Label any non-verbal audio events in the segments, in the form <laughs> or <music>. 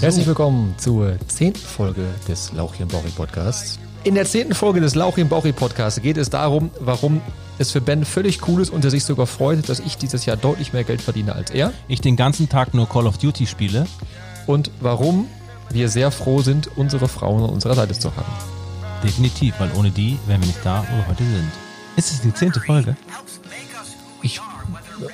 Herzlich willkommen zur zehnten Folge des Lauchien Bauchi Podcasts. In der zehnten Folge des Lauchien Bauchi Podcasts geht es darum, warum es für Ben völlig cool ist und er sich sogar freut, dass ich dieses Jahr deutlich mehr Geld verdiene als er. Ich den ganzen Tag nur Call of Duty spiele. Und warum wir sehr froh sind, unsere Frauen an unserer Seite zu haben. Definitiv, weil ohne die wären wir nicht da, wo wir heute sind. Ist es die zehnte Folge? Ich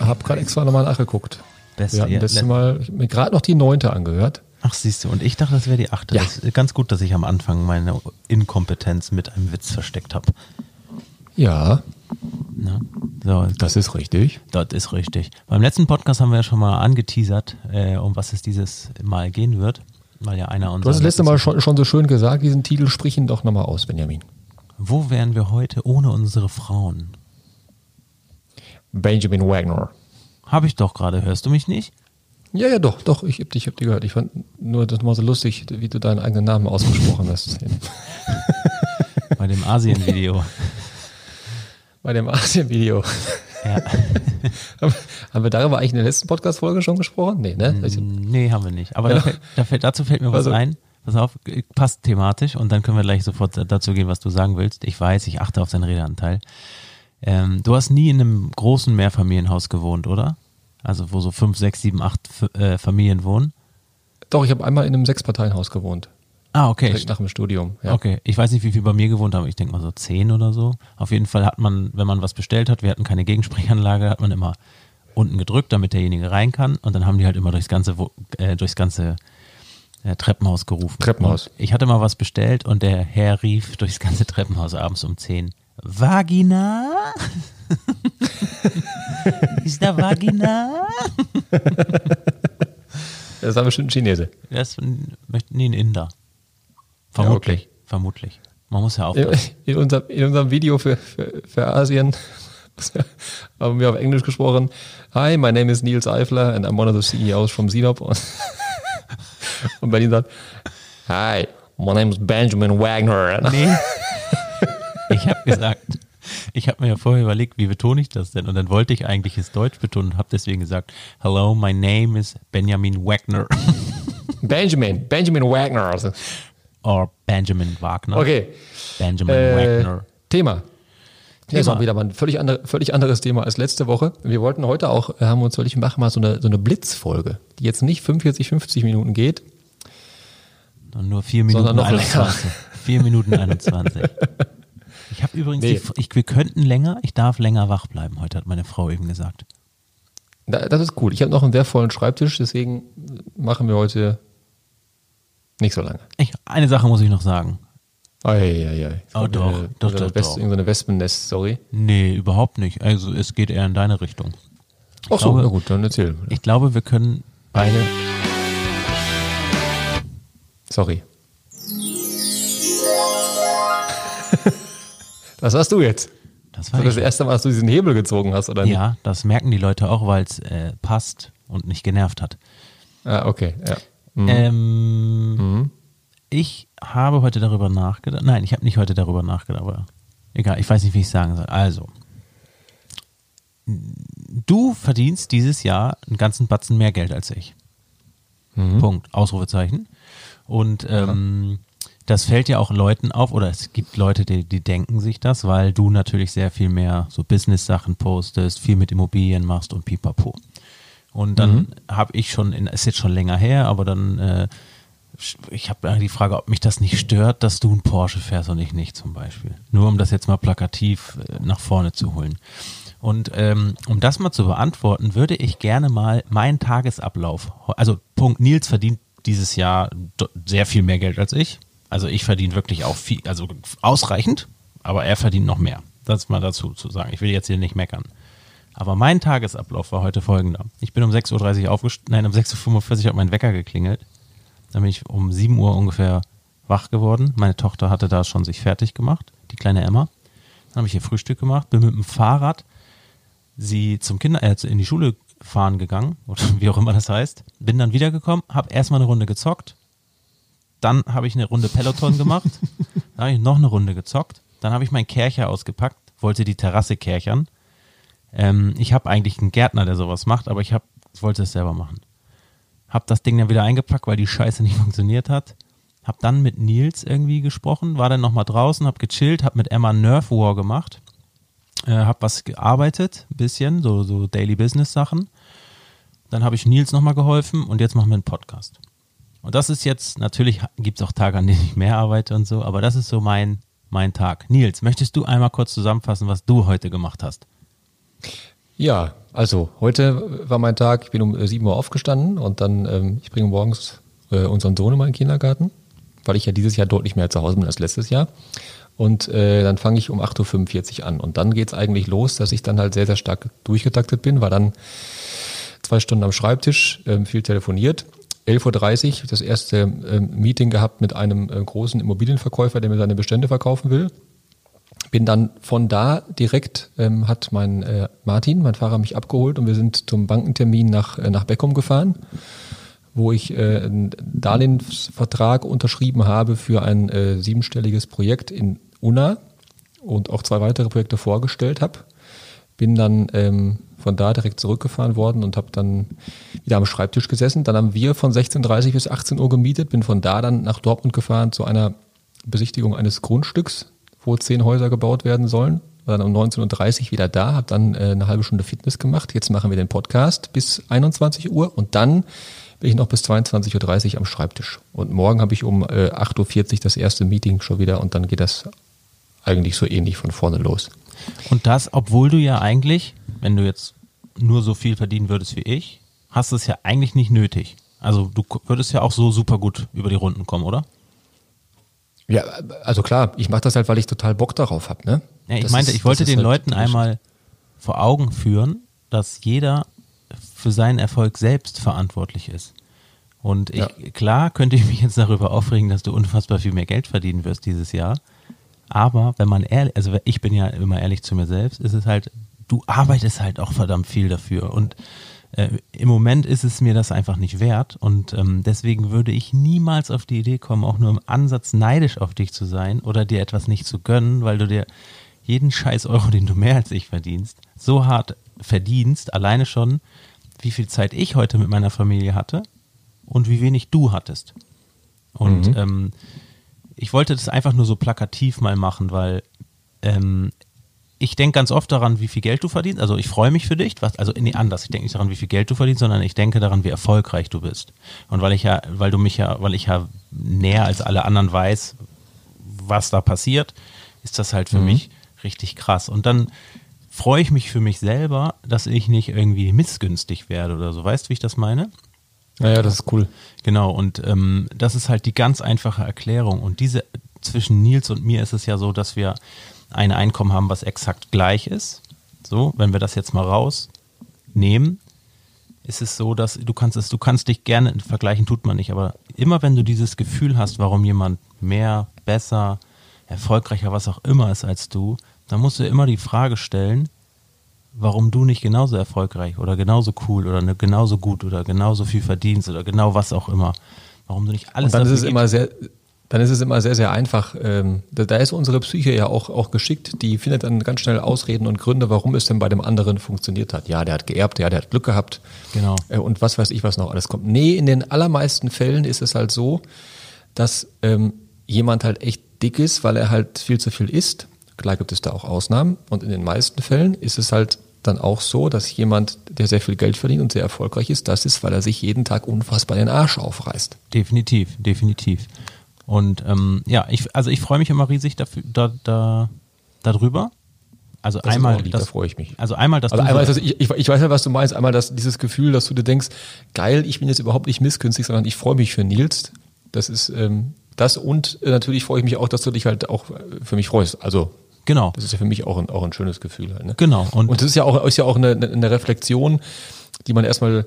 habe gerade extra nochmal nachgeguckt. Beste, Wir hatten ja, das le- Mal gerade noch die neunte angehört. Ach, siehst du, und ich dachte, das wäre die achte. Ja. Ganz gut, dass ich am Anfang meine Inkompetenz mit einem Witz versteckt habe. Ja, Ne? So, das ist richtig. das ist richtig. Beim letzten Podcast haben wir ja schon mal angeteasert, äh, um was es dieses Mal gehen wird. Weil ja einer Du unserer. hast das letzte Mal schon, schon so schön gesagt, diesen Titel sprich ihn doch nochmal aus, Benjamin. Wo wären wir heute ohne unsere Frauen? Benjamin Wagner. Habe ich doch gerade, hörst du mich nicht? Ja, ja, doch, doch, ich hab dich, ich hab dich gehört. Ich fand nur das mal so lustig, wie du deinen eigenen Namen ausgesprochen hast. <laughs> Bei dem Asien-Video. <laughs> Bei dem Asien-Video. ja. <laughs> Haben wir darüber eigentlich in der letzten Podcast-Folge schon gesprochen? Nee, ne? Nee, haben wir nicht. Aber Ja. da fällt, da fällt, dazu fällt mir was Also- ein. Pass auf, passt thematisch und dann können wir gleich sofort dazu gehen, was du sagen willst. Ich weiß, ich achte auf deinen Redeanteil. Ähm, du hast nie in einem großen Mehrfamilienhaus gewohnt, oder? Also wo so fünf, sechs, sieben, acht äh, Familien wohnen. Doch, ich habe einmal in einem Sechsparteienhaus gewohnt. Ah, okay. Direkt nach dem Studium. Ja. Okay, ich weiß nicht, wie viel bei mir gewohnt haben. Ich denke mal so zehn oder so. Auf jeden Fall hat man, wenn man was bestellt hat, wir hatten keine Gegensprechanlage, hat man immer unten gedrückt, damit derjenige rein kann. Und dann haben die halt immer durchs ganze, äh, durchs ganze äh, Treppenhaus gerufen. Treppenhaus. Und ich hatte mal was bestellt und der Herr rief durchs ganze Treppenhaus abends um zehn. Vagina? Ist da Vagina? Das war bestimmt ein Chinese. Das möchte- nee, ein Inder. Vermutlich. okay. Vermutlich. Man muss ja aufpassen. in, unserem, in unserem Video für, für, für Asien <laughs> haben wir auf Englisch gesprochen. Hi, my name is Niels Eifler and I'm one of the CEOs from Sinop. Und, <laughs> und Berlin sagt, Hi, my name is Benjamin Wagner. Nee. <laughs> Ich habe gesagt, ich habe mir ja vorher überlegt, wie betone ich das denn? Und dann wollte ich eigentlich es Deutsch betonen und habe deswegen gesagt, Hello, my name is Benjamin Wagner. Benjamin, Benjamin Wagner. Or Benjamin Wagner. Okay, Benjamin äh, Wagner. Thema. Das ist Thema. auch wieder mal ein völlig, andere, völlig anderes Thema als letzte Woche. Wir wollten heute auch, äh, haben wir uns ich machen, mal so eine, so eine Blitzfolge, die jetzt nicht 45, 50 Minuten geht. Und nur 4 Minuten Sondern noch länger. 21. 4 Minuten 21. <laughs> Ich habe übrigens, Nee. die, ich, wir könnten länger, ich darf länger wach bleiben, heute hat meine Frau eben gesagt. Da- Das ist gut. Ich habe noch einen sehr vollen Schreibtisch, deswegen machen wir heute nicht so lange. Ich, eine Sache muss ich noch sagen. Eieiei. Oh, doch, Eine- doch, doch, West, doch. Irgendeine Wespennest, sorry. Nee, überhaupt nicht. Also es geht eher in deine Richtung. Ach so, glaube- na gut, dann erzähl. Ich glaube, wir können beide Sorry. <laughs> Was hast du jetzt? Das Das war war das erste Mal, dass du diesen Hebel gezogen hast, oder nicht? Ja, das merken die Leute auch, weil es äh, passt und nicht genervt hat. Ah, okay, ja. Mhm. Ähm, Ich habe heute darüber nachgedacht. Nein, ich habe nicht heute darüber nachgedacht, aber egal, ich weiß nicht, wie ich sagen soll. Also, du verdienst dieses Jahr einen ganzen Batzen mehr Geld als ich. Punkt. Ausrufezeichen. Und ähm, das fällt ja auch Leuten auf, oder es gibt Leute, die, die denken sich das, weil du natürlich sehr viel mehr so Business-Sachen postest, viel mit Immobilien machst und pipapo. Und dann habe ich schon, in, ist jetzt schon länger her, aber dann, äh, ich habe die Frage, ob mich das nicht stört, dass du einen Porsche fährst und ich nicht zum Beispiel. Nur um das jetzt mal plakativ äh, nach vorne zu holen. Und ähm, um das mal zu beantworten, würde ich gerne mal meinen Tagesablauf, also Punkt, Nils verdient dieses Jahr sehr viel mehr Geld als ich. Also ich verdiene wirklich auch viel, also ausreichend, aber er verdient noch mehr. Das mal dazu zu sagen. Ich will jetzt hier nicht meckern. Aber mein Tagesablauf war heute folgender. Ich bin um 6.30 Uhr aufgestanden, nein, um 6.45 Uhr hat mein Wecker geklingelt. Dann bin ich um 7 Uhr ungefähr wach geworden. Meine Tochter hatte da schon sich fertig gemacht, die kleine Emma. Dann habe ich ihr Frühstück gemacht, bin mit dem Fahrrad sie zum Kinder, äh, in die Schule fahren gegangen, <laughs> oder wie auch immer das heißt. Bin dann wiedergekommen, habe erstmal eine Runde gezockt. Dann habe ich eine Runde Peloton gemacht. <laughs> dann habe ich noch eine Runde gezockt. Dann habe ich meinen Kercher ausgepackt, wollte die Terrasse kerchern. Ähm, ich habe eigentlich einen Gärtner, der sowas macht, aber ich hab, wollte es selber machen. Hab das Ding dann wieder eingepackt, weil die Scheiße <laughs> nicht funktioniert hat. Hab dann mit Nils irgendwie gesprochen, war dann nochmal draußen, hab gechillt, hab mit Emma Nerf War gemacht, äh, hab was gearbeitet, ein bisschen, so, so Daily Business Sachen. Dann habe ich Nils nochmal geholfen und jetzt machen wir einen Podcast. Und das ist jetzt, natürlich gibt es auch Tage, an denen ich mehr arbeite und so, aber das ist so mein, mein Tag. Nils, möchtest du einmal kurz zusammenfassen, was du heute gemacht hast? Ja, also heute war mein Tag, ich bin um 7 Uhr aufgestanden und dann, ähm, ich bringe morgens äh, unseren Sohn in meinen Kindergarten, weil ich ja dieses Jahr deutlich mehr zu Hause bin als letztes Jahr. Und äh, dann fange ich um 8.45 Uhr an. Und dann geht es eigentlich los, dass ich dann halt sehr, sehr stark durchgetaktet bin, war dann zwei Stunden am Schreibtisch, ähm, viel telefoniert. 11.30 Uhr das erste ähm, Meeting gehabt mit einem äh, großen Immobilienverkäufer, der mir seine Bestände verkaufen will. Bin dann von da direkt, ähm, hat mein äh, Martin, mein Fahrer, mich abgeholt und wir sind zum Bankentermin nach, äh, nach Beckum gefahren, wo ich äh, einen Darlehensvertrag unterschrieben habe für ein äh, siebenstelliges Projekt in Unna und auch zwei weitere Projekte vorgestellt habe. Bin dann ähm, von da direkt zurückgefahren worden und habe dann wieder am Schreibtisch gesessen. Dann haben wir von 16.30 bis 18 Uhr gemietet, bin von da dann nach Dortmund gefahren zu einer Besichtigung eines Grundstücks, wo zehn Häuser gebaut werden sollen. War dann um 19.30 Uhr wieder da, habe dann äh, eine halbe Stunde Fitness gemacht. Jetzt machen wir den Podcast bis 21 Uhr und dann bin ich noch bis 22.30 Uhr am Schreibtisch. Und morgen habe ich um äh, 8.40 Uhr das erste Meeting schon wieder und dann geht das eigentlich so ähnlich von vorne los. Und das, obwohl du ja eigentlich, wenn du jetzt nur so viel verdienen würdest wie ich, hast du es ja eigentlich nicht nötig. Also du würdest ja auch so super gut über die Runden kommen, oder? Ja, also klar, ich mache das halt, weil ich total Bock darauf habe. Ne? Ja, ich Das meinte, ist- ich wollte den halt Leuten einmal vor Augen führen, dass jeder für seinen Erfolg selbst verantwortlich ist. Und ich, Ja. klar könnte ich mich jetzt darüber aufregen, dass du unfassbar viel mehr Geld verdienen wirst dieses Jahr. Aber wenn man ehrlich, also ich bin ja immer ehrlich zu mir selbst, ist es halt, du arbeitest halt auch verdammt viel dafür. Und äh, im Moment ist es mir das einfach nicht wert. Und ähm, deswegen würde ich niemals auf die Idee kommen, auch nur im Ansatz neidisch auf dich zu sein oder dir etwas nicht zu gönnen, weil du dir jeden scheiß Euro, den du mehr als ich verdienst, so hart verdienst, alleine schon, wie viel Zeit ich heute mit meiner Familie hatte und wie wenig du hattest. Und Mhm. ähm, ich wollte das einfach nur so plakativ mal machen, weil ähm, ich denke ganz oft daran, wie viel Geld du verdienst. Also ich freue mich für dich. Was, also nee, anders. Ich denke nicht daran, wie viel Geld du verdienst, sondern ich denke daran, wie erfolgreich du bist. Und weil ich ja, weil du mich ja, weil ich ja näher als alle anderen weiß, was da passiert, ist das halt für mich richtig krass. Und dann freue ich mich für mich selber, dass ich nicht irgendwie missgünstig werde oder so. Weißt du, wie ich das meine? Naja, das ist cool. Genau, und ähm, das ist halt die ganz einfache Erklärung. Und diese zwischen Nils und mir ist es ja so, dass wir ein Einkommen haben, was exakt gleich ist. So, wenn wir das jetzt mal rausnehmen, ist es so, dass du kannst es, du kannst dich gerne vergleichen, tut man nicht, aber immer wenn du dieses Gefühl hast, warum jemand mehr, besser, erfolgreicher, was auch immer ist als du, dann musst du immer die Frage stellen, warum du nicht genauso erfolgreich oder genauso cool oder ne, genauso gut oder genauso viel verdienst oder genau was auch immer. Warum du nicht alles Und dann ist es immer sehr, dann ist es immer sehr, sehr einfach. Ähm, da, da ist unsere Psyche ja auch, auch geschickt. Die findet dann ganz schnell Ausreden und Gründe, warum es denn bei dem anderen funktioniert hat. Ja, der hat geerbt, ja, der hat Glück gehabt. Genau. Äh, und was weiß ich, was noch alles kommt. Nee, in den allermeisten Fällen ist es halt so, dass ähm, jemand halt echt dick ist, weil er halt viel zu viel isst. Klar gibt es da auch Ausnahmen. Und in den meisten Fällen ist es halt dann auch so, dass jemand, der sehr viel Geld verdient und sehr erfolgreich ist, das ist, weil er sich jeden Tag unfassbar den Arsch aufreißt. Definitiv, definitiv. Und ähm, ja, ich, also ich freue mich immer riesig dafür, da, da, darüber. Also Das einmal, lieb, das, da freue ich mich. Also einmal, dass Also du einmal so, das, ich, ich, weiß ja, was du meinst. Einmal das, dieses Gefühl, dass du dir denkst, geil, ich bin jetzt überhaupt nicht missgünstig, sondern ich freue mich für Nils. Das ist ähm, das und äh, natürlich freue ich mich auch, dass du dich halt auch äh, für mich freust. Also genau, das ist ja für mich auch ein, auch ein schönes Gefühl. Halt, ne? genau. Und, Und das ist ja auch, ist ja auch eine, eine Reflexion, die man erstmal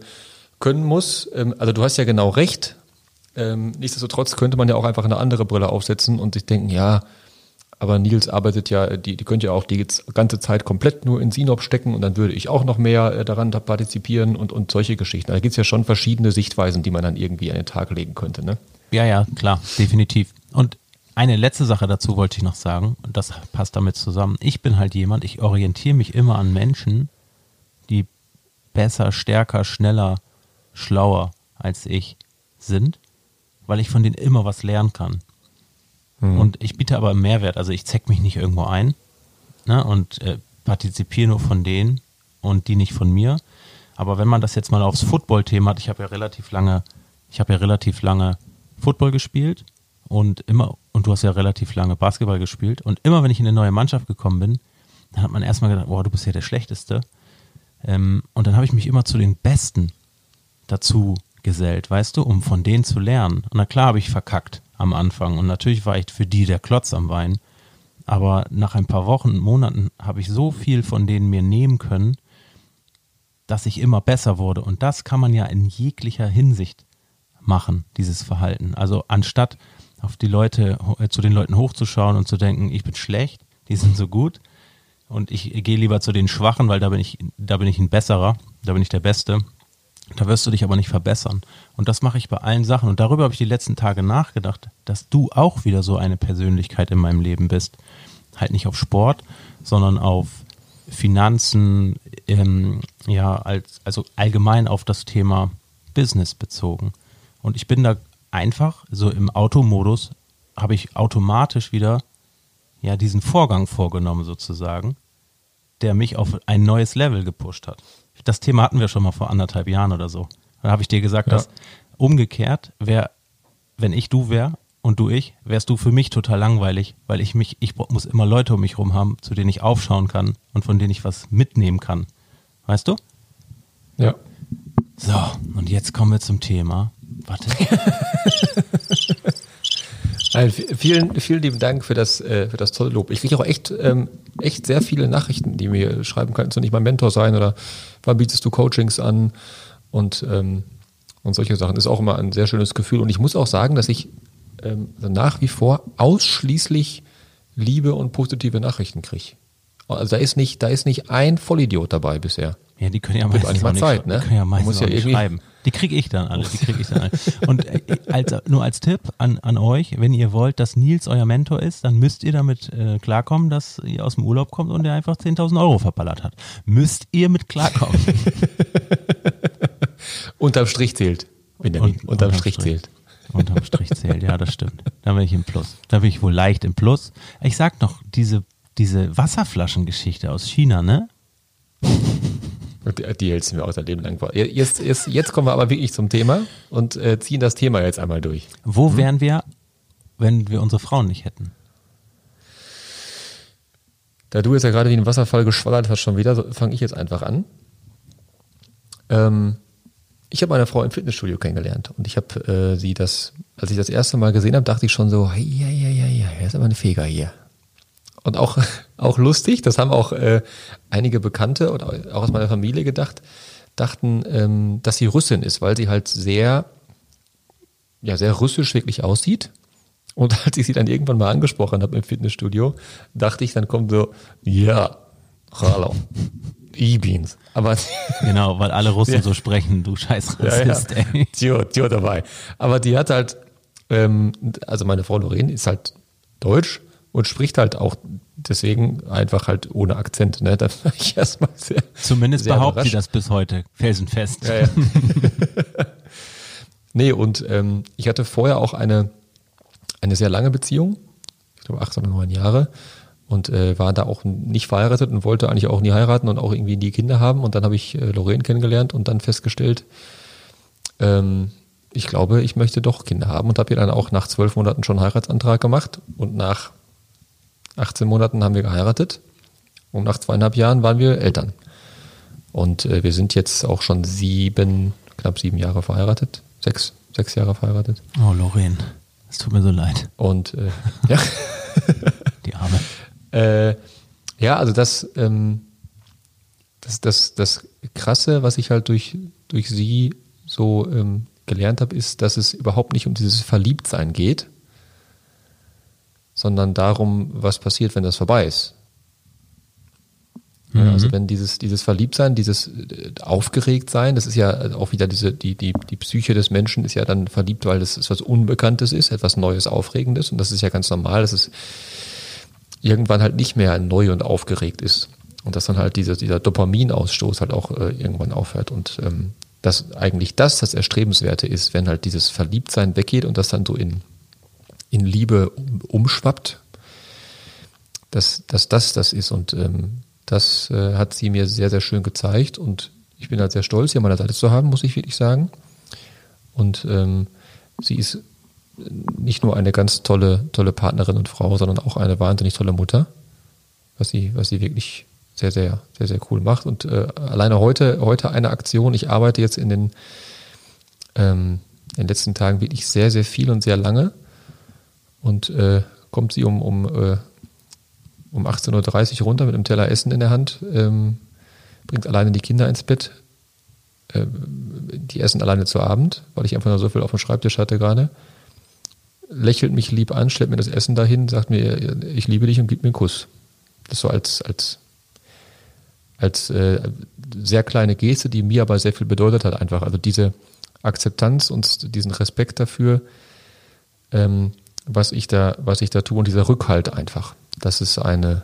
können muss. Ähm, Also du hast ja genau recht. Ähm, Nichtsdestotrotz könnte man ja auch einfach eine andere Brille aufsetzen und sich denken, ja, aber Nils arbeitet ja, die, die könnte ja auch die ganze Zeit komplett nur in Sinop stecken und dann würde ich auch noch mehr äh, daran da partizipieren und, und solche Geschichten. Da gibt es ja schon verschiedene Sichtweisen, die man dann irgendwie an den Tag legen könnte. Ne? Ja, ja, klar, definitiv. Und eine letzte Sache dazu wollte ich noch sagen, und das passt damit zusammen. Ich bin halt jemand, ich orientiere mich immer an Menschen, die besser, stärker, schneller, schlauer als ich sind, weil ich von denen immer was lernen kann. Mhm. Und ich biete aber Mehrwert, also ich zeck mich nicht irgendwo ein ne, und äh, partizipiere nur von denen und die nicht von mir. Aber wenn man das jetzt mal aufs Football-Thema hat, ich habe ja relativ lange, ich habe ja relativ lange Football gespielt und immer, und du hast ja relativ lange Basketball gespielt und immer wenn ich in eine neue Mannschaft gekommen bin, dann hat man erstmal gedacht, boah, du bist ja der Schlechteste. Ähm, und dann habe ich mich immer zu den Besten dazu gesellt, weißt du, um von denen zu lernen. Und na klar habe ich verkackt am Anfang und natürlich war ich für die der Klotz am Wein. Aber nach ein paar Wochen, Monaten habe ich so viel von denen mir nehmen können, dass ich immer besser wurde. Und das kann man ja in jeglicher Hinsicht machen, dieses Verhalten. Also anstatt auf die Leute, äh, zu den Leuten hochzuschauen und zu denken, ich bin schlecht, die sind so gut. Und ich gehe lieber zu den Schwachen, weil da bin ich, da bin ich ein besserer, da bin ich der Beste. Da wirst du dich aber nicht verbessern. Und das mache ich bei allen Sachen. Und darüber habe ich die letzten Tage nachgedacht, dass du auch wieder so eine Persönlichkeit in meinem Leben bist. Halt nicht auf Sport, sondern auf Finanzen, ähm, ja, als, also allgemein auf das Thema Business bezogen. Und ich bin da einfach so im Automodus, habe ich automatisch wieder ja diesen Vorgang vorgenommen sozusagen, der mich auf ein neues Level gepusht hat. Das Thema hatten wir schon mal vor anderthalb Jahren oder so. Da habe ich dir gesagt, ja. dass umgekehrt wäre, wenn ich du wäre und du ich, wärst du für mich total langweilig, weil ich mich, ich muss immer Leute um mich rum haben, zu denen ich aufschauen kann und von denen ich was mitnehmen kann. Weißt du? Ja. So, und jetzt kommen wir zum Thema. Warte. <laughs> Nein, vielen, vielen lieben Dank für das, äh, für das tolle Lob. Ich kriege auch echt, ähm, echt sehr viele Nachrichten, die mir schreiben, kannst du nicht mein Mentor sein oder wann bietest du Coachings an und, ähm, und solche Sachen. Ist auch immer ein sehr schönes Gefühl. Und ich muss auch sagen, dass ich ähm, nach wie vor ausschließlich Liebe und positive Nachrichten kriege. Also da ist nicht, da ist nicht ein Vollidiot dabei bisher. Ja, die können ja meistens mal Zeit, ne? Die können ja meistens ja irgendwie schreiben. Die kriege ich dann alle, die kriege ich dann alle. <laughs> Und äh, als, nur als Tipp an, an euch, wenn ihr wollt, dass Nils euer Mentor ist, dann müsst ihr damit äh, klarkommen, dass ihr aus dem Urlaub kommt und der einfach 10.000 Euro verballert hat. Müsst ihr mit klarkommen. <laughs> unterm Strich zählt. Benjamin, Und, unterm, unterm Strich, Strich zählt. Unterm Strich zählt, ja, das stimmt. Da bin ich im Plus. Da bin ich wohl leicht im Plus. Ich sag noch, diese, diese Wasserflaschengeschichte aus China, ne? Die, hältst du mir auch dein Leben lang vor. Jetzt, jetzt, jetzt kommen wir aber wirklich zum Thema und äh, ziehen das Thema jetzt einmal durch. Wo hm? wären wir, wenn wir unsere Frauen nicht hätten? Da du jetzt ja gerade wie ein Wasserfall geschwallert hast schon wieder, so fange ich jetzt einfach an. Ähm, ich habe meine Frau im Fitnessstudio kennengelernt und ich habe äh, sie das, als ich das erste Mal gesehen habe, dachte ich schon so, ja, ja, ja, ja, er ist aber eine Feger hier. Und auch, <laughs> auch lustig, das haben auch äh, einige Bekannte oder auch aus meiner Familie gedacht, dachten, ähm, dass sie Russin ist, weil sie halt sehr, ja, sehr russisch wirklich aussieht. Und <laughs> als ich sie dann irgendwann mal angesprochen habe im Fitnessstudio, dachte ich, dann kommt so, ja, hallo, E-Beans. Aber <laughs> genau, weil alle Russen ja. so sprechen, du scheiß Rassist, ja, ja. ey. Tio, Tio dabei. Aber die hat halt, ähm, also meine Frau Lorraine ist halt deutsch und spricht halt auch deswegen einfach halt ohne Akzent. Ne? <laughs> Da war ich erstmal sehr. Zumindest sehr behauptet sie das bis heute, felsenfest. Ja, ja. <laughs> nee, und ähm, ich hatte vorher auch eine, eine sehr lange Beziehung, ich glaube acht oder neun Jahre, und äh, war da auch nicht verheiratet und wollte eigentlich auch nie heiraten und auch irgendwie nie Kinder haben. Und dann habe ich äh, Lorraine kennengelernt und dann festgestellt, ähm, ich glaube, ich möchte doch Kinder haben und habe ihr dann auch nach zwölf Monaten schon einen Heiratsantrag gemacht und nach 18 Monaten haben wir geheiratet und nach zweieinhalb Jahren waren wir Eltern. Und äh, wir sind jetzt auch schon sieben, knapp sieben Jahre verheiratet. Sechs, sechs Jahre verheiratet. Oh, Lorraine, es tut mir so leid. Und äh, <laughs> ja. Die Arme. Äh, ja, also das, ähm, das, das, das Krasse, was ich halt durch, durch sie so ähm, gelernt habe, ist, dass es überhaupt nicht um dieses Verliebtsein geht, sondern darum, was passiert, wenn das vorbei ist. Mhm. Also wenn dieses, dieses Verliebtsein, dieses äh, Aufgeregtsein, das ist ja auch wieder diese, die, die, die Psyche des Menschen ist ja dann verliebt, weil das etwas Unbekanntes ist, etwas Neues, Aufregendes. Und das ist ja ganz normal, dass es irgendwann halt nicht mehr neu und aufgeregt ist. Und dass dann halt dieser, dieser Dopaminausstoß halt auch äh, irgendwann aufhört. Und ähm, dass eigentlich das das Erstrebenswerte ist, wenn halt dieses Verliebtsein weggeht und das dann so in, in Liebe umschwappt, dass, dass das das ist. Und ähm, das äh, hat sie mir sehr, sehr schön gezeigt und ich bin halt sehr stolz, sie an meiner Seite zu haben, muss ich wirklich sagen. Und ähm, sie ist nicht nur eine ganz tolle, tolle Partnerin und Frau, sondern auch eine wahnsinnig tolle Mutter, was sie, was sie wirklich sehr, sehr, sehr, sehr cool macht. Und äh, alleine heute, heute eine Aktion. Ich arbeite jetzt in den, ähm, in den letzten Tagen wirklich sehr, sehr viel und sehr lange. Und äh, kommt sie um, um, äh, um 18.30 Uhr runter mit einem Teller Essen in der Hand, ähm, bringt alleine die Kinder ins Bett. Äh, die essen alleine zu Abend, weil ich einfach nur so viel auf dem Schreibtisch hatte gerade. Lächelt mich lieb an, schleppt mir das Essen dahin, sagt mir, ich liebe dich und gibt mir einen Kuss. Das so als, als als äh, sehr kleine Geste, die mir aber sehr viel bedeutet hat einfach. Also diese Akzeptanz und diesen Respekt dafür, ähm, was ich da, was ich da tue und dieser Rückhalt einfach. Das ist eine,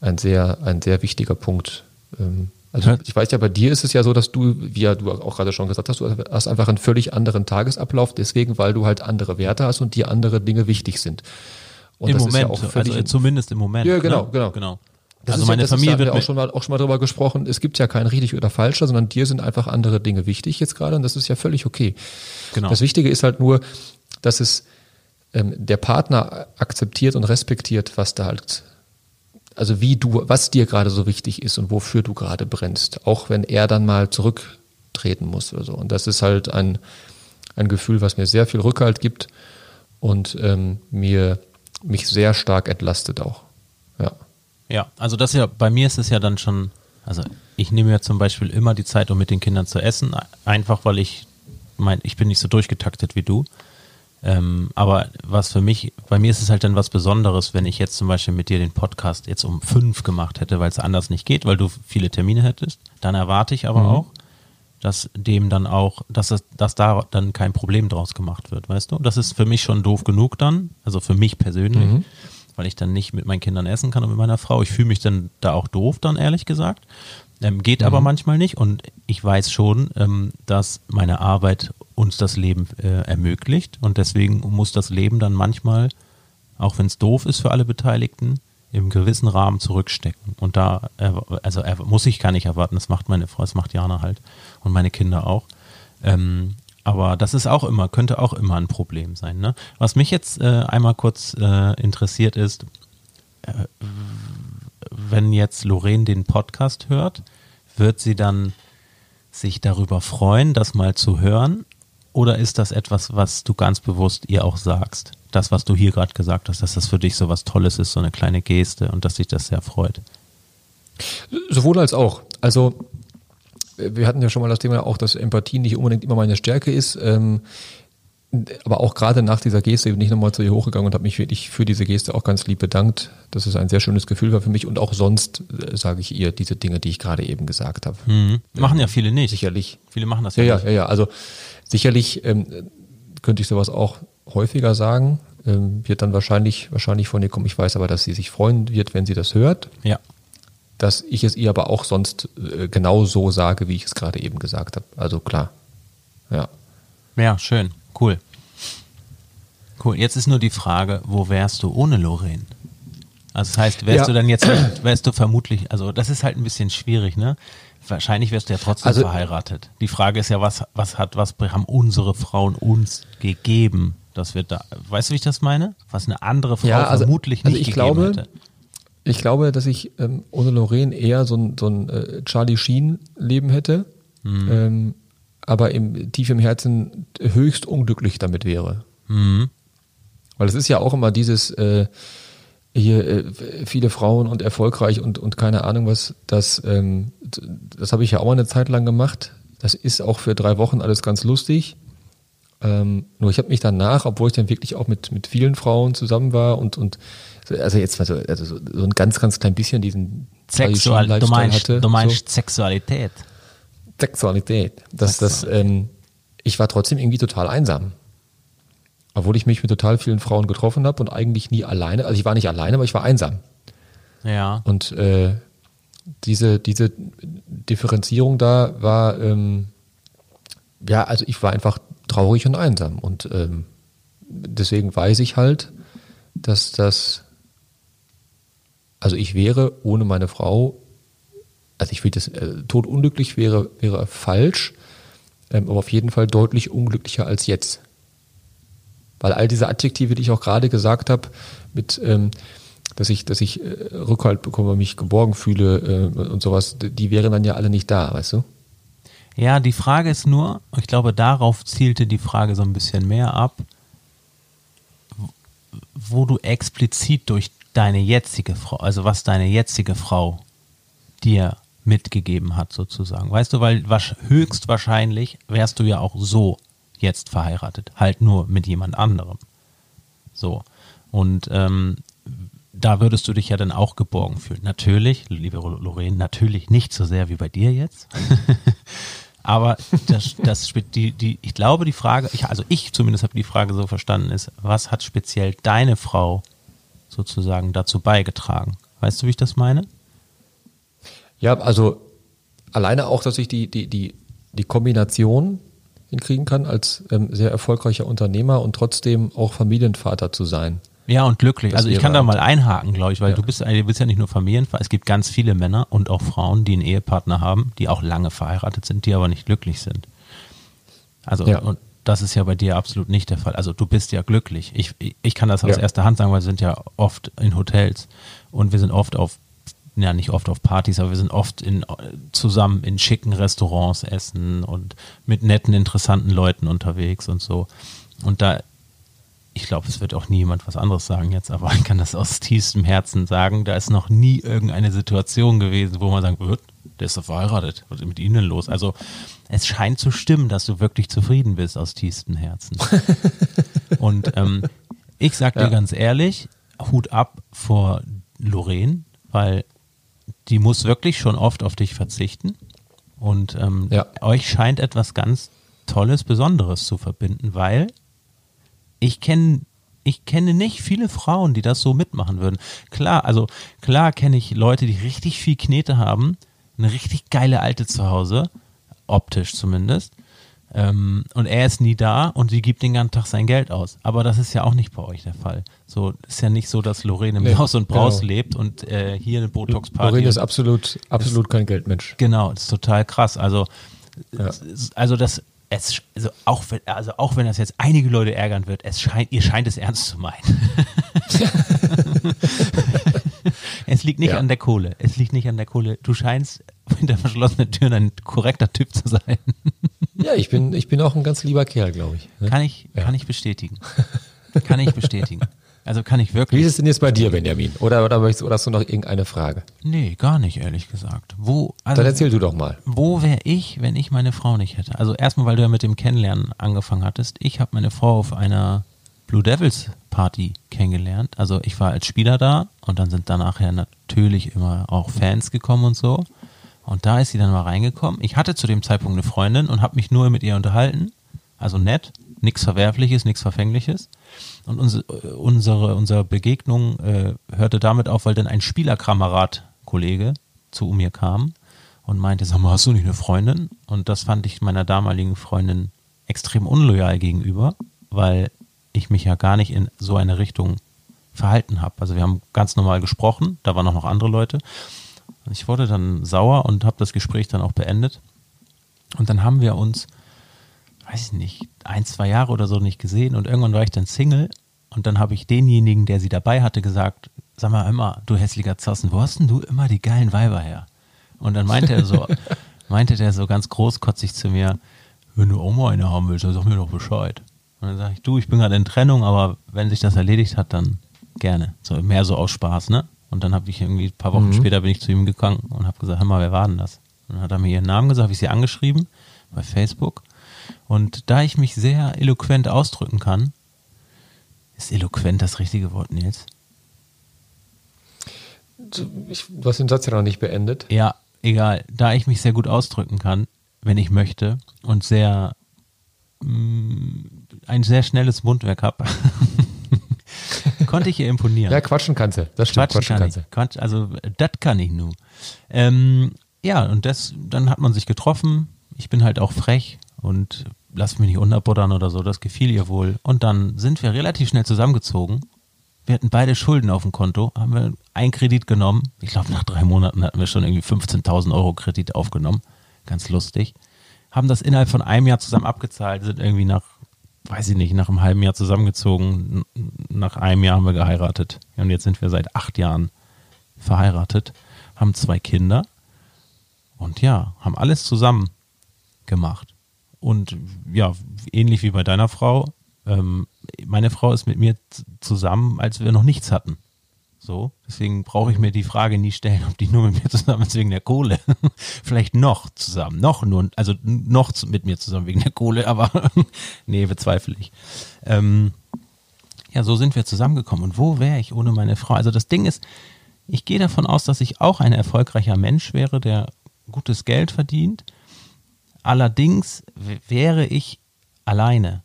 ein sehr, ein sehr wichtiger Punkt. Ähm, also ich weiß ja, bei dir ist es ja so, dass du, wie ja du auch gerade schon gesagt hast, du hast einfach einen völlig anderen Tagesablauf, deswegen, weil du halt andere Werte hast und dir andere Dinge wichtig sind. Und Im Moment, ja also zumindest im Moment. Ja, genau, ne? genau. genau. Das also meine ja, Familie ist, wird auch schon mal auch schon mal drüber gesprochen. Es gibt ja kein richtig oder falscher, sondern dir sind einfach andere Dinge wichtig jetzt gerade und das ist ja völlig okay. Genau. Das Wichtige ist halt nur, dass es ähm, der Partner akzeptiert und respektiert, was da halt also wie du, was dir gerade so wichtig ist und wofür du gerade brennst, auch wenn er dann mal zurücktreten muss oder so. Und das ist halt ein, ein Gefühl, was mir sehr viel Rückhalt gibt und ähm, mir mich sehr stark entlastet auch. Ja. Ja, also das ja, bei mir ist es ja dann schon, also ich nehme ja zum Beispiel immer die Zeit, um mit den Kindern zu essen, einfach weil ich mein, ich bin nicht so durchgetaktet wie du. Ähm, aber was für mich, bei mir ist es halt dann was Besonderes, wenn ich jetzt zum Beispiel mit dir den Podcast jetzt um fünf gemacht hätte, weil es anders nicht geht, weil du viele Termine hättest. Dann erwarte ich aber mhm. auch, dass dem dann auch, dass, es, dass da dann kein Problem draus gemacht wird, weißt du? Das ist für mich schon doof genug dann, also für mich persönlich. Mhm weil ich dann nicht mit meinen Kindern essen kann und mit meiner Frau. Ich fühle mich dann da auch doof, dann ehrlich gesagt. Ähm, geht mhm. aber manchmal nicht und ich weiß schon, ähm, dass meine Arbeit uns das Leben äh, ermöglicht und deswegen muss das Leben dann manchmal, auch wenn es doof ist für alle Beteiligten, im gewissen Rahmen zurückstecken. Und da, also muss ich gar nicht erwarten, das macht meine Frau, das macht Jana halt und meine Kinder auch. Ähm, aber das ist auch immer, könnte auch immer ein Problem sein. Ne? Was mich jetzt äh, einmal kurz äh, interessiert ist, äh, wenn jetzt Lorraine den Podcast hört, wird sie dann sich darüber freuen, das mal zu hören? Oder ist das etwas, was du ganz bewusst ihr auch sagst? Das, was du hier gerade gesagt hast, dass das für dich so was Tolles ist, so eine kleine Geste und dass sich das sehr freut. Sowohl als auch. Also wir hatten ja schon mal das Thema auch, dass Empathie nicht unbedingt immer meine Stärke ist. Ähm, aber auch gerade nach dieser Geste bin ich nochmal zu ihr hochgegangen und habe mich wirklich für diese Geste auch ganz lieb bedankt. Das ist ein sehr schönes Gefühl war für mich und auch sonst äh, sage ich ihr diese Dinge, die ich gerade eben gesagt habe. Mhm. Machen ja viele nicht. Sicherlich. Viele machen das ja, ja nicht. Ja, ja, also sicherlich ähm, könnte ich sowas auch häufiger sagen. Ähm, wird dann wahrscheinlich, wahrscheinlich von ihr kommen. Ich weiß aber, dass sie sich freuen wird, wenn sie das hört. Ja dass ich es ihr aber auch sonst äh, genau so sage, wie ich es gerade eben gesagt habe. Also klar. Ja. Ja, schön. Cool. Cool. Jetzt ist nur die Frage, wo wärst du ohne Lorraine? Also das heißt, wärst ja. du dann jetzt, wärst du vermutlich, also das ist halt ein bisschen schwierig, ne? Wahrscheinlich wärst du ja trotzdem also, verheiratet. Die Frage ist ja, was, was hat, was haben unsere Frauen uns gegeben, dass wir da, weißt du, wie ich das meine? Was eine andere Frau ja, also, vermutlich also nicht also gegeben glaube, hätte. Ich glaube, dass ich ähm, ohne Lorraine eher so ein, so ein äh, Charlie Sheen-Leben hätte, mhm. ähm, aber im, tief im Herzen höchst unglücklich damit wäre. Mhm. Weil es ist ja auch immer dieses äh, hier äh, viele Frauen und erfolgreich und, und keine Ahnung was, das, ähm, das habe ich ja auch mal eine Zeit lang gemacht. Das ist auch für drei Wochen alles ganz lustig. Ähm, nur ich habe mich danach, obwohl ich dann wirklich auch mit, mit vielen Frauen zusammen war und, und also jetzt also so, so ein ganz, ganz klein bisschen diesen Sexual, du meinst, hatte, du meinst so. Sexualität. Sexualität. Das, das, ähm, ich war trotzdem irgendwie total einsam. Obwohl ich mich mit total vielen Frauen getroffen habe und eigentlich nie alleine, also ich war nicht alleine, aber ich war einsam. Ja. Und äh, diese, diese Differenzierung da war, ähm, ja, also ich war einfach traurig und einsam. Und ähm, deswegen weiß ich halt, dass das, also ich wäre ohne meine Frau, also ich will das, äh, totunglücklich wäre, wäre falsch, ähm, aber auf jeden Fall deutlich unglücklicher als jetzt. Weil all diese Adjektive, die ich auch gerade gesagt habe, mit ähm, dass ich, dass ich äh, Rückhalt bekomme, mich geborgen fühle äh, und sowas, die wären dann ja alle nicht da, weißt du? Ja, die Frage ist nur, ich glaube, darauf zielte die Frage so ein bisschen mehr ab, wo du explizit durch deine jetzige Frau, also was deine jetzige Frau dir mitgegeben hat, sozusagen. Weißt du, weil höchstwahrscheinlich wärst du ja auch so jetzt verheiratet, halt nur mit jemand anderem. So. Und ähm, da würdest du dich ja dann auch geborgen fühlen. Natürlich, liebe Lorraine, natürlich nicht so sehr wie bei dir jetzt. <laughs> Aber das, das die, die, ich glaube, die Frage, ich, also ich zumindest habe die Frage so verstanden, ist, was hat speziell deine Frau sozusagen dazu beigetragen? Weißt du, wie ich das meine? Ja, also alleine auch, dass ich die, die, die, die Kombination hinkriegen kann, als ähm, sehr erfolgreicher Unternehmer und trotzdem auch Familienvater zu sein. Ja, und glücklich. Das also ich kann da mal einhaken, glaube ich, weil ja. du bist, du bist ja nicht nur Familienvater, es gibt ganz viele Männer und auch Frauen, die einen Ehepartner haben, die auch lange verheiratet sind, die aber nicht glücklich sind. Also, ja. und das ist ja bei dir absolut nicht der Fall. Also du bist ja glücklich. Ich, ich kann das aus ja. erster Hand sagen, weil wir sind ja oft in Hotels und wir sind oft auf, ja nicht oft auf Partys, aber wir sind oft in, zusammen in schicken Restaurants essen und mit netten, interessanten Leuten unterwegs und so. Und da ich glaube, es wird auch nie jemand was anderes sagen jetzt, aber <laughs> ich kann das aus tiefstem Herzen sagen. Da ist noch nie irgendeine Situation gewesen, wo man sagen wird, der ist doch verheiratet, was ist mit Ihnen los? Also es scheint zu stimmen, dass du wirklich zufrieden bist aus tiefstem Herzen. <laughs> Und ähm, ich sag dir ja. ganz ehrlich, Hut ab vor Lorraine, weil die muss wirklich schon oft auf dich verzichten. Und ähm, ja. euch scheint etwas ganz Tolles, Besonderes zu verbinden, weil ich kenne ich kenne nicht viele Frauen, die das so mitmachen würden. Klar, also klar kenne ich Leute, die richtig viel Knete haben, eine richtig geile Alte zu Hause, optisch zumindest. Ähm, und er ist nie da und sie gibt den ganzen Tag sein Geld aus. Aber das ist ja auch nicht bei euch der Fall. So ist ja nicht so, dass Lorene im nee, Haus und Braus genau. lebt und äh, hier eine Botox-Party. Lorene ist absolut, absolut ist, kein Geldmensch. Genau, das ist total krass. Also, ja. also das es, also auch wenn, also auch wenn das jetzt einige Leute ärgern wird, es scheint, ihr scheint es ernst zu meinen. <laughs> <laughs> es liegt nicht ja. an der Kohle. Es liegt nicht an der Kohle. Du scheinst hinter verschlossenen Türen ein korrekter Typ zu sein. <laughs> ja, ich bin, ich bin auch ein ganz lieber Kerl, glaube ich. Ne? Kann ich, ja. kann ich bestätigen. <laughs> Kann ich bestätigen. Also kann ich wirklich. Wie ist es denn jetzt bei dir, Benjamin? Oder, oder, oder hast du noch irgendeine Frage? Nee, gar nicht, ehrlich gesagt. Wo, also, Dann erzähl du doch mal. Wo wäre ich, wenn ich meine Frau nicht hätte? Also erstmal, weil du ja mit dem Kennenlernen angefangen hattest. Ich habe meine Frau auf einer Blue Devils Party kennengelernt. Also ich war als Spieler da und dann sind danach ja natürlich immer auch Fans gekommen und so. Und da ist sie dann mal reingekommen. Ich hatte zu dem Zeitpunkt eine Freundin und habe mich nur mit ihr unterhalten. Also nett, nichts Verwerfliches, nichts Verfängliches. Und unsere, unsere, unsere Begegnung äh, hörte damit auf, weil dann ein Spielerkamerad, Kollege, zu mir kam und meinte, sag mal, hast du nicht eine Freundin? Und das fand ich meiner damaligen Freundin extrem unloyal gegenüber, weil ich mich ja gar nicht in so eine Richtung verhalten habe. Also wir haben ganz normal gesprochen, da waren auch noch andere Leute. Ich wurde dann sauer und habe das Gespräch dann auch beendet. Und dann haben wir uns weiß ich nicht, ein, zwei Jahre oder so nicht gesehen und irgendwann war ich dann Single und dann habe ich denjenigen, der sie dabei hatte, gesagt, sag mal immer, du hässlicher Zossen, wo hast denn du immer die geilen Weiber her? Und dann meinte er so, <laughs> meinte der so ganz großkotzig zu mir, wenn du auch mal eine haben willst, dann sag mir doch Bescheid. Und dann sage ich, du, ich bin gerade in Trennung, aber wenn sich das erledigt hat, dann gerne. So mehr so aus Spaß, ne? Und dann habe ich irgendwie ein paar Wochen mhm. später bin ich zu ihm gegangen und habe gesagt, hör mal, wer war denn das? Und dann hat er mir ihren Namen gesagt, habe ich sie angeschrieben bei Facebook und da ich mich sehr eloquent ausdrücken kann, ist eloquent das richtige Wort, Nils? Ich, du hast den Satz ja noch nicht beendet. Ja, egal. Da ich mich sehr gut ausdrücken kann, wenn ich möchte, und sehr mh, mm, ein sehr schnelles Mundwerk habe, <laughs> konnte ich ihr imponieren. Ja, quatschen kannst du. Das stimmt. Quatschen, quatschen kann ich. also, das kann ich nur. Ähm, ja, und das, dann hat man sich getroffen. Ich bin halt auch frech und lass mich nicht unterbuttern oder so, das gefiel ihr wohl. Und dann sind wir relativ schnell zusammengezogen. Wir hatten beide Schulden auf dem Konto, haben wir einen Kredit genommen. Ich glaube, nach drei Monaten hatten wir schon irgendwie 15.000 Euro Kredit aufgenommen. Ganz lustig. Haben das innerhalb von einem Jahr zusammen abgezahlt, sind irgendwie nach, weiß ich nicht, nach einem halben Jahr zusammengezogen. Nach einem Jahr haben wir geheiratet. Und jetzt sind wir seit acht Jahren verheiratet, haben zwei Kinder und ja, haben alles zusammen gemacht. Und ja, ähnlich wie bei deiner Frau, ähm, meine Frau ist mit mir zusammen, als wir noch nichts hatten. So, deswegen brauche ich mir die Frage nie stellen, ob die nur mit mir zusammen ist wegen der Kohle. <laughs> Vielleicht noch zusammen, noch nur, also noch mit mir zusammen wegen der Kohle, aber <laughs> nee, bezweifle ich. Ähm, ja, so sind wir zusammengekommen. Und wo wäre ich ohne meine Frau? Also das Ding ist, ich gehe davon aus, dass ich auch ein erfolgreicher Mensch wäre, der gutes Geld verdient. Allerdings wäre ich alleine.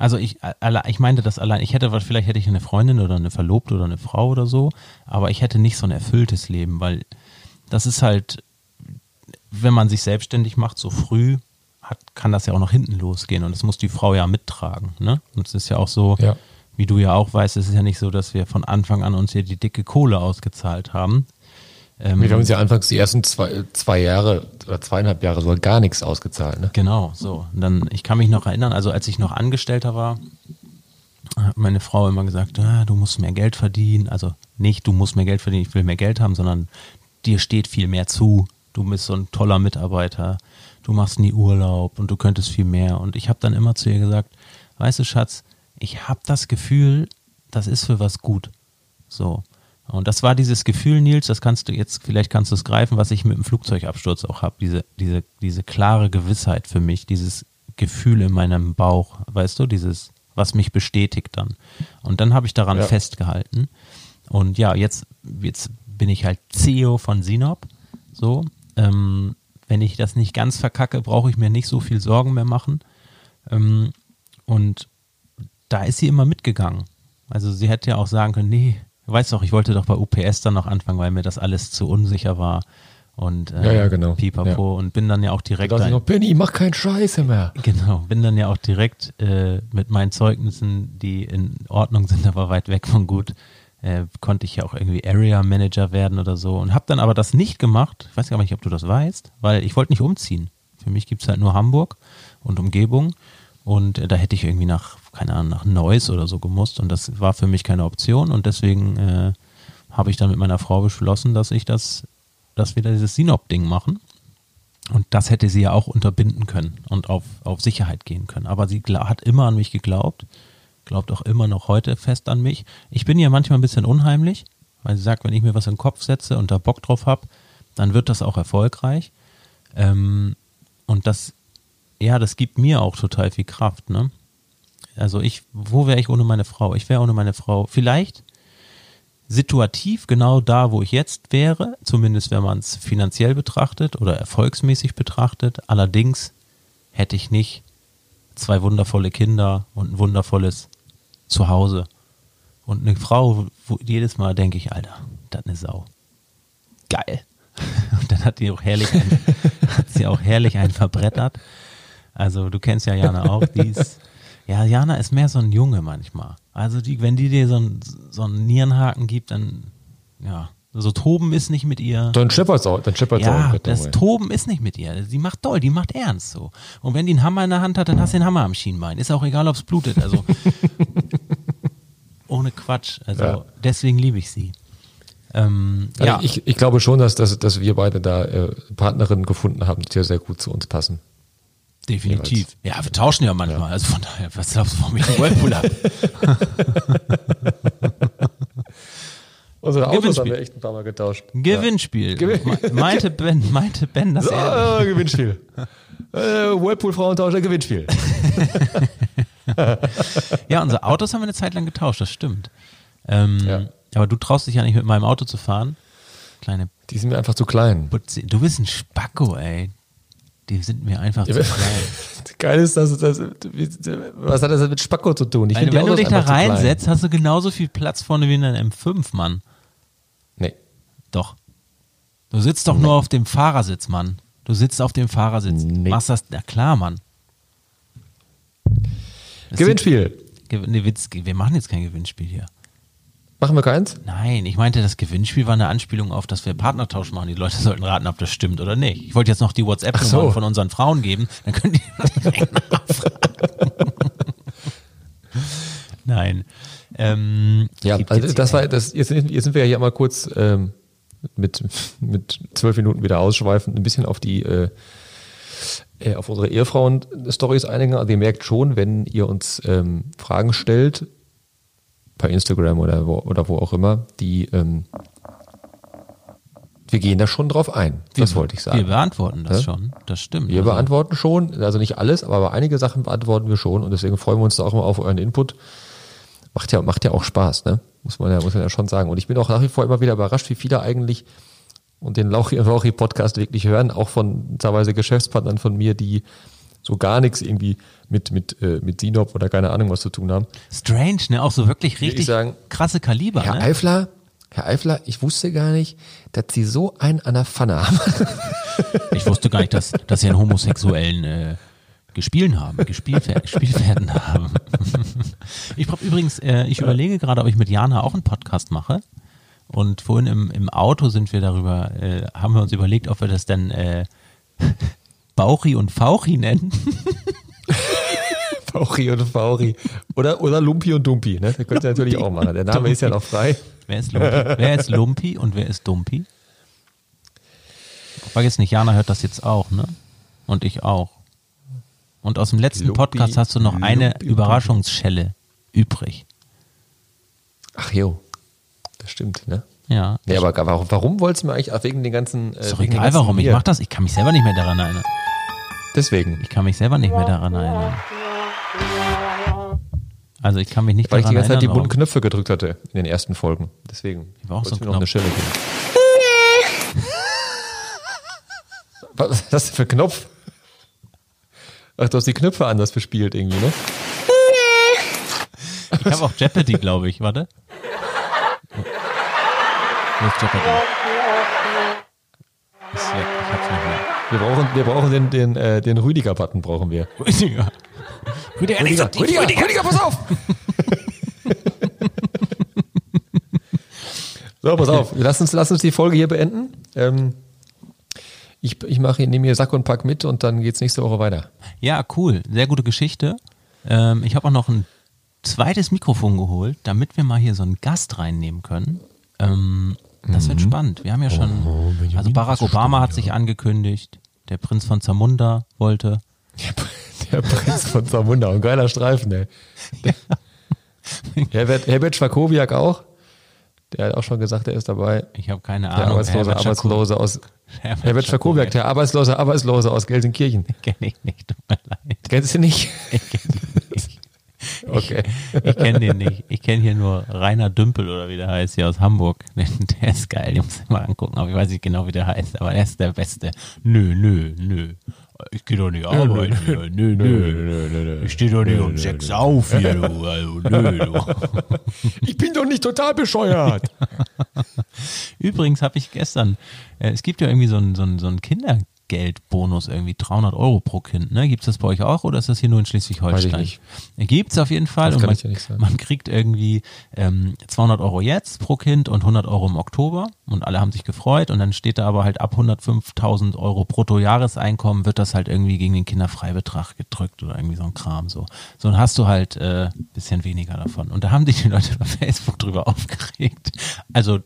Also ich, ich meinte das allein. Ich hätte, vielleicht hätte ich eine Freundin oder eine Verlobte oder eine Frau oder so, aber ich hätte nicht so ein erfülltes Leben, weil das ist halt, wenn man sich selbstständig macht, so früh, hat, kann das ja auch nach hinten losgehen und das muss die Frau ja mittragen. Ne? Und es ist ja auch so, ja. wie du ja auch weißt, es ist ja nicht so, dass wir von Anfang an uns hier die dicke Kohle ausgezahlt haben, ähm, wir haben uns ja anfangs die ersten zwei, zwei Jahre oder zweieinhalb Jahre sogar gar nichts ausgezahlt. Ne? Genau, so. Und dann, ich kann mich noch erinnern, also als ich noch Angestellter war, hat meine Frau immer gesagt, ah, du musst mehr Geld verdienen. Also nicht, du musst mehr Geld verdienen, ich will mehr Geld haben, sondern dir steht viel mehr zu. Du bist so ein toller Mitarbeiter, du machst nie Urlaub und du könntest viel mehr. Und ich habe dann immer zu ihr gesagt, weißt du, Schatz, ich habe das Gefühl, das ist für was gut. So. Und das war dieses Gefühl, Nils, das kannst du jetzt, vielleicht kannst du es greifen, was ich mit dem Flugzeugabsturz auch habe. Diese, diese, diese klare Gewissheit für mich, dieses Gefühl in meinem Bauch, weißt du, dieses, was mich bestätigt dann. Und dann habe ich daran ja. festgehalten. Und ja, jetzt, jetzt bin ich halt CEO von Sinop. So, ähm, wenn ich das nicht ganz verkacke, brauche ich mir nicht so viel Sorgen mehr machen. Ähm, und da ist sie immer mitgegangen. Also sie hätte ja auch sagen können, nee, weißt doch, ich wollte doch bei UPS dann noch anfangen, weil mir das alles zu unsicher war. Und äh, ja, ja, genau. Pipapo ja. und bin dann ja auch direkt. Da ich noch, Benny, mach keinen Scheiße mehr. <laughs> Genau, bin dann ja auch direkt äh, mit meinen Zeugnissen, die in Ordnung sind, <laughs> aber weit weg von gut, äh, konnte ich ja auch irgendwie Area Manager werden oder so und habe dann aber das nicht gemacht. Ich weiß gar nicht, ob du das weißt, weil ich wollte nicht umziehen. Für mich gibt es halt nur Hamburg und Umgebung und äh, da hätte ich irgendwie nach keine Ahnung, nach Neuss oder so gemusst und das war für mich keine Option und deswegen äh, habe ich dann mit meiner Frau beschlossen, dass ich das, dass wir dieses Sinop-Ding machen. Und das hätte sie ja auch unterbinden können und auf, auf Sicherheit gehen können. Aber sie hat immer an mich geglaubt, glaubt auch immer noch heute fest an mich. Ich bin ja manchmal ein bisschen unheimlich, weil sie sagt, wenn ich mir was in den Kopf setze und da Bock drauf habe, dann wird das auch erfolgreich. Ähm, und das, ja, das gibt mir auch total viel Kraft, ne? Also ich, wo wäre ich ohne meine Frau? Ich wäre ohne meine Frau vielleicht situativ genau da, wo ich jetzt wäre, zumindest wenn man es finanziell betrachtet oder erfolgsmäßig betrachtet. Allerdings hätte ich nicht zwei wundervolle Kinder und ein wundervolles Zuhause. Und eine Frau, wo jedes Mal denke ich, Alter, das ist eine Sau. Geil. <laughs> Und dann hat die auch herrlich, ein, <laughs> hat sie auch herrlich einen verbrettert. Also du kennst ja Jana auch, die ist ja, Jana ist mehr so ein Junge manchmal. Also die, wenn die dir so, ein, so einen Nierenhaken gibt, dann ja. So Toben ist nicht mit ihr. Dann scheppert's auch. Dann scheppert's ja, auch. Das. Toben ist nicht mit ihr. Die macht doll, die macht ernst so. Und wenn die einen Hammer in der Hand hat, dann hast du den Hammer am Schienbein. Ist auch egal, ob es blutet. Also <laughs> ohne Quatsch. Also ja. deswegen liebe ich sie. Ähm, also ja. Ich, ich glaube schon, dass, dass, dass wir beide da äh, Partnerinnen gefunden haben, die sehr gut zu uns passen. Definitiv. Jeweils. Ja, wir tauschen ja manchmal. Ja. Also von daher, was glaubst du, warum ich einen Whirlpool habe? <laughs> Unsere Autos haben wir echt ein paar Mal getauscht. Gewinnspiel. Ja. Meinte Ben, meinte Ben das ja, Gewinnspiel. äh, Whirlpool Frauentauscher Gewinnspiel. <laughs> ja, unsere Autos haben wir eine Zeit lang getauscht, das stimmt. Ähm, ja. Aber du traust dich ja nicht mit meinem Auto zu fahren. Kleine. Die sind mir einfach zu klein. Du bist ein Spacko, ey die sind mir einfach zu klein. <laughs> Geil ist, dass, dass, was hat das mit Spacko zu tun? Ich Weil, wenn du dich da reinsetzt, hast du genauso viel Platz vorne wie in einem M5, Mann. Nee. Doch. Du sitzt doch nee. nur auf dem Fahrersitz, Mann. Du sitzt auf dem Fahrersitz, Nee. machst das, na klar, Mann. Das Gewinnspiel. Ge- Nee, Witz, wir machen jetzt kein Gewinnspiel hier. Machen wir keins? Nein, ich meinte, das Gewinnspiel war eine Anspielung auf, dass wir Partnertausch machen. Die Leute sollten raten, ob das stimmt oder nicht. Ich wollte jetzt noch die WhatsApp-Nummern so. von unseren Frauen geben, dann könnt ihr <laughs> direkt nachfragen. Nein. Ähm, Ja, also das war das. Jetzt sind, jetzt sind wir ja hier mal kurz ähm, mit mit zwölf Minuten wieder ausschweifend ein bisschen auf die äh, äh, auf unsere Ehefrauen-Stories einigen. Also ihr merkt schon, wenn ihr uns ähm, Fragen stellt per Instagram oder wo, oder wo auch immer, die ähm, wir gehen da schon drauf ein. Das wollte ich sagen. Wir beantworten das Ja? schon. Das stimmt. Wir Also, beantworten schon, also nicht alles, aber bei einige Sachen beantworten wir schon und deswegen freuen wir uns da auch immer auf euren Input. Macht ja, macht ja auch Spaß, ne? Muss man ja, muss man ja schon sagen. Und ich bin auch nach wie vor immer wieder überrascht, wie viele eigentlich und den Lauchi <laughs> und Lauchi Podcast wirklich hören, auch von teilweise Geschäftspartnern von mir, die so gar nichts irgendwie mit, mit, äh, mit Sinop oder keine Ahnung was zu tun haben. Strange, ne? Auch so wirklich richtig sagen, krasse Kaliber, Herr ne? Eifler, Herr Eifler, ich wusste gar nicht, dass Sie so einen an der Pfanne haben. <laughs> Ich wusste gar nicht, dass, dass sie einen homosexuellen äh, gespielt haben, gespielt, gespielt werden haben. <laughs> Ich brauch übrigens, äh, ich überlege gerade, ob ich mit Jana auch einen Podcast mache. Und vorhin im, im Auto sind wir darüber, äh, haben wir uns überlegt, ob wir das dann äh, Bauchi und Fauchi nennen. <laughs> Fauchi und Fauri. Oder, oder Lumpi und Dumpi, ne? Das könnt ihr natürlich auch machen. Der Name ist ja noch frei. Wer ist Lumpi, wer ist Lumpi und wer ist Dumpi? Vergiss nicht, Jana hört das jetzt auch, ne? Und ich auch. Und aus dem letzten Lumpi, Podcast hast du noch eine Lumpi und Überraschungsschelle übrig. Ach jo, das stimmt, ne? Ja. Nee, aber warum, warum wolltest du mir eigentlich, wegen den ganzen... Äh, ist doch egal, warum. Ich hier. mach das. Ich kann mich selber nicht mehr daran erinnern. Deswegen. Ich kann mich selber nicht mehr daran erinnern. Also ich kann mich nicht Weil ich daran die ganze Zeit die erinnern. bunten Knöpfe gedrückt hatte in den ersten Folgen. Deswegen. Ich war auch so ein mir noch eine Knopf. Geben. <laughs> Was ist das denn für ein Knopf? Ach, du hast die Knöpfe anders bespielt irgendwie, ne? Ich habe auch Jeopardy, glaube ich. Warte. Jeopardy? Ich hab's nicht mehr. Wir brauchen, wir brauchen den, den, äh, den Rüdiger-Button brauchen wir. <laughs> Rüdiger. Rüdiger, so tief, Rüdiger, Rüdiger, pass auf! <laughs> so, pass auf. Lass uns, lass uns die Folge hier beenden. Ähm, ich ich mache, nehme hier Sack und Pack mit und dann geht's nächste Woche weiter. Ja, cool. Sehr gute Geschichte. Ähm, ich habe auch noch ein zweites Mikrofon geholt, damit wir mal hier so einen Gast reinnehmen können. Ähm, das wird spannend. Wir haben ja schon, also Barack Obama hat sich angekündigt, der Prinz von Zamunda wollte. Der Prinz von Zamunda, ein geiler Streifen, ey. Herbert, Herbert Schwakowiak auch. Der hat auch schon gesagt, er ist dabei. Ich habe keine Der Ahnung. Arbeitslose, Herbert Arbeitslose aus Herbert Herbert Schwakowiak, der Arbeitslose, Arbeitslose aus Gelsenkirchen. <laughs> Kenn ich nicht, tut mir leid. Kennst du nicht? Ich kenne. Okay. Ich kenne den nicht. Ich kenne hier nur Rainer Dümpel oder wie der heißt, hier aus Hamburg. <laughs> Der ist geil, den muss ich mal angucken. Aber ich weiß nicht genau, wie der heißt. Aber er ist der Beste. Nö, nö, nö. Ich gehe doch nicht arbeiten. hier. Nö, nö. Ich stehe doch nicht um sechs auf hier, du. <laughs> Also, nö, du. <laughs> Ich bin doch nicht total bescheuert. Übrigens habe ich gestern, äh, es gibt ja irgendwie so einen so einen- so einen Kindergeldbonus, irgendwie 300 Euro pro Kind. Ne? Gibt es das bei euch auch oder ist das hier nur in Schleswig-Holstein? Ich Gibt es auf jeden Fall. Das und kann man, ich dir nicht sagen. man kriegt irgendwie ähm, 200 Euro jetzt pro Kind und 100 Euro im Oktober und alle haben sich gefreut und dann steht da aber halt ab 105.000 Euro Bruttojahreseinkommen wird das halt irgendwie gegen den Kinderfreibetrag gedrückt oder irgendwie so ein Kram so. So dann hast du halt äh, bisschen weniger davon. Und da haben sich die Leute bei Facebook drüber aufgeregt. Also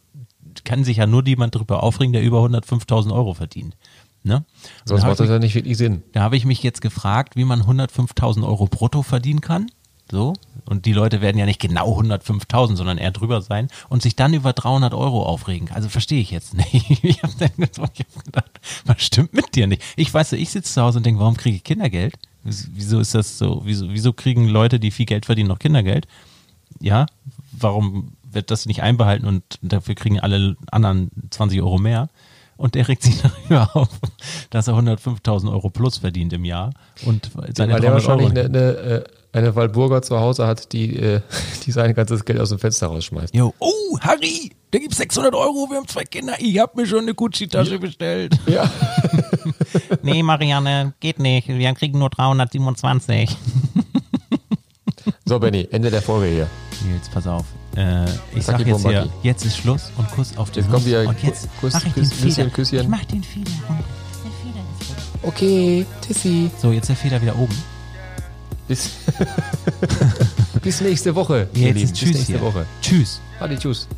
kann sich ja nur jemand drüber aufregen, der über 105.000 Euro verdient. Ne? Sonst macht das ja nicht wirklich Sinn. da habe ich mich jetzt gefragt, wie man 105.000 Euro brutto verdienen kann. So. Und die Leute werden ja nicht genau 105.000, sondern eher drüber sein und sich dann über 300 Euro aufregen. Also verstehe ich jetzt <laughs> nicht. Ich habe dann hab gedacht, was stimmt mit dir nicht? Ich weiß, ich sitze zu Hause und denke, warum kriege ich Kindergeld? Wieso ist das so? Wieso, wieso kriegen Leute, die viel Geld verdienen, noch Kindergeld? Ja, warum wird das nicht einbehalten und dafür kriegen alle anderen 20 Euro mehr? Und der regt sich <laughs> darüber auf, dass er 105.000 Euro plus verdient im Jahr und seine Weil der 300 wahrscheinlich Euro. eine, eine, äh, eine Waldburger zu Hause hat, die, äh, <laughs> die sein ganzes Geld aus dem Fenster rausschmeißt. Jo, oh, Harry, da gibt's 600 Euro, wir haben zwei Kinder, ich habe mir schon eine Gucci-Tasche bestellt. <laughs> Ja. nee, Marianne, geht nicht. Wir kriegen nur 327. So, Benny, Ende der Folge hier. Nils, pass auf. Äh, ich sag jetzt hier, jetzt ist Schluss und Kuss auf die Jetzt kommt wieder und jetzt Kuss- mach ich Kuss- den Feder. Küsschen, Küsschen. Ich mach den Feder. Der Feder ist runter. Okay, Tissi. So, jetzt der Feder wieder oben. Bis, <laughs> bis nächste Woche. Jetzt ist Tschüss Bis nächste hier. Woche. Tschüss. Adi, tschüss.